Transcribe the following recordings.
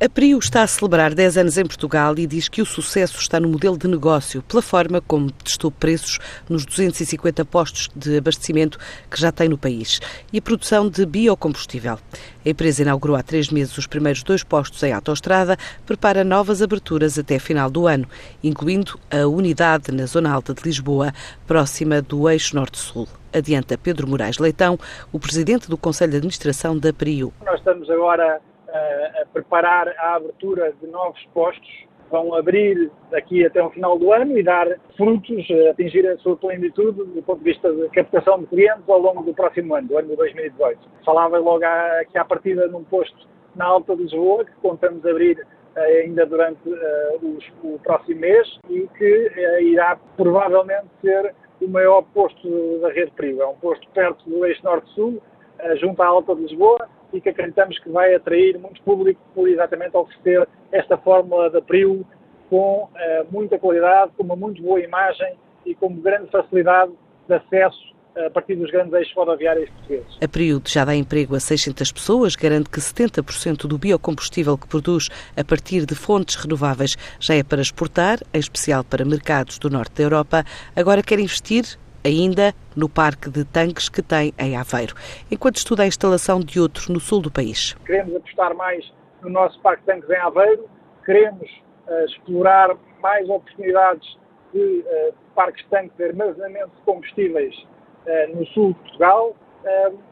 A Prio está a celebrar 10 anos em Portugal e diz que o sucesso está no modelo de negócio, pela forma como testou preços nos 250 postos de abastecimento que já tem no país e a produção de biocombustível. A empresa inaugurou há três meses os primeiros dois postos em autoestrada, prepara novas aberturas até final do ano, incluindo a unidade na Zona Alta de Lisboa, próxima do eixo Norte-Sul. Adianta Pedro Moraes Leitão, o presidente do Conselho de Administração da Prio. Nós estamos agora a preparar a abertura de novos postos vão abrir daqui até o final do ano e dar frutos, atingir a sua plenitude do ponto de vista de captação de clientes ao longo do próximo ano, do ano de 2018. Falava logo aqui à partida num posto na Alta de Lisboa, que contamos abrir eh, ainda durante uh, o próximo mês e que uh, irá provavelmente ser o maior posto da rede Prio. É um posto perto do eixo Norte-Sul, uh, junto à Alta de Lisboa, e que acreditamos que vai atrair muito público por exatamente oferecer esta fórmula da Prio com uh, muita qualidade, com uma muito boa imagem e com grande facilidade de acesso eh, a partir dos grandes eixos rodoviários portugueses. A Período já dá emprego a 600 pessoas, garante que 70% do biocombustível que produz a partir de fontes renováveis já é para exportar, em especial para mercados do norte da Europa. Agora quer investir ainda no parque de tanques que tem em Aveiro, enquanto estuda a instalação de outro no sul do país. Queremos apostar mais no nosso parque de tanques em Aveiro, queremos uh, explorar mais oportunidades de uh, parques de tanques de armazenamento de combustíveis uh, no sul de Portugal.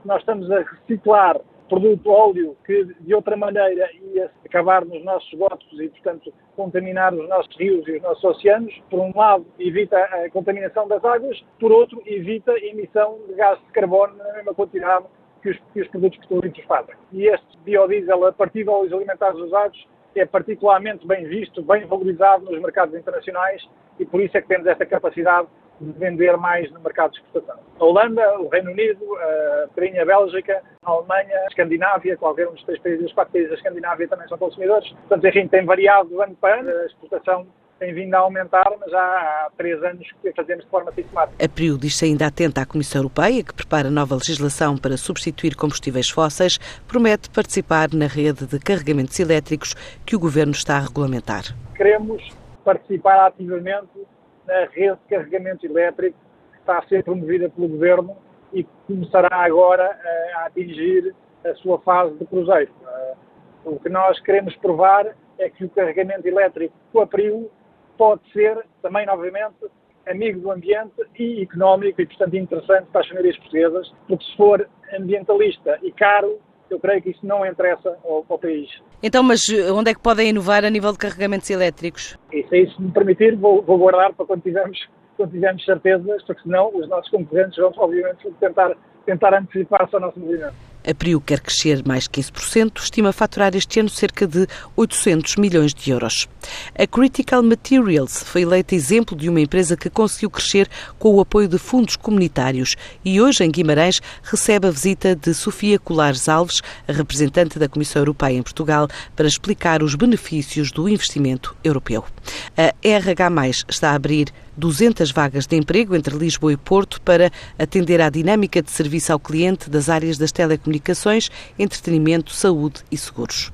nós estamos a reciclar produto óleo que de outra maneira ia acabar nos nossos esgotos e, portanto, contaminar os nossos rios e os nossos oceanos. Por um lado, evita a contaminação das águas, por outro, evita a emissão de gás de carbono na mesma quantidade que os, que os produtos petrolíferos fazem. E este biodiesel, a partir de óleos alimentares usados, é particularmente bem visto, bem valorizado nos mercados internacionais e por isso é que temos esta capacidade de vender mais no mercado de exportação. A Holanda, o Reino Unido, a Bélgica, a Alemanha, a Escandinávia, qualquer um dos três países, os quatro países da Escandinávia também são consumidores. Portanto, enfim, tem variado de ano para ano, a exportação tem vindo a aumentar, mas já há três anos que fazemos de forma sistemática. A PRIO diz-se ainda atenta à Comissão Europeia, que prepara nova legislação para substituir combustíveis fósseis, promete participar na rede de carregamentos elétricos que o Governo está a regulamentar. Queremos participar ativamente na rede de carregamento elétrico que está a ser promovida pelo Governo e que começará agora eh, a atingir a sua fase de cruzeiro. Eh, o que nós queremos provar é que o carregamento elétrico com a PRIO pode ser, também novamente, amigo do ambiente e económico e, portanto, interessante para as famílias portuguesas, porque se for ambientalista e caro, eu creio que isso não interessa ao, ao, país. Então, mas onde é que podem inovar a nível de carregamentos elétricos? Isso aí, se me permitir, vou, vou guardar para quando tivermos, quando tivermos certezas, porque senão os nossos concorrentes vão, obviamente, tentar, tentar antecipar-se ao nosso movimento. A Prio quer crescer mais 15%, estima faturar este ano cerca de 800 milhões de euros. A Critical Materials foi eleita exemplo de uma empresa que conseguiu crescer com o apoio de fundos comunitários e hoje em Guimarães recebe a visita de Sofia Colares Alves, a representante da Comissão Europeia em Portugal, para explicar os benefícios do investimento europeu. A RH+, está a abrir 200 vagas de emprego entre Lisboa e Porto para atender à dinâmica de serviço ao cliente das áreas das telecomunicações, entretenimento, saúde e seguros.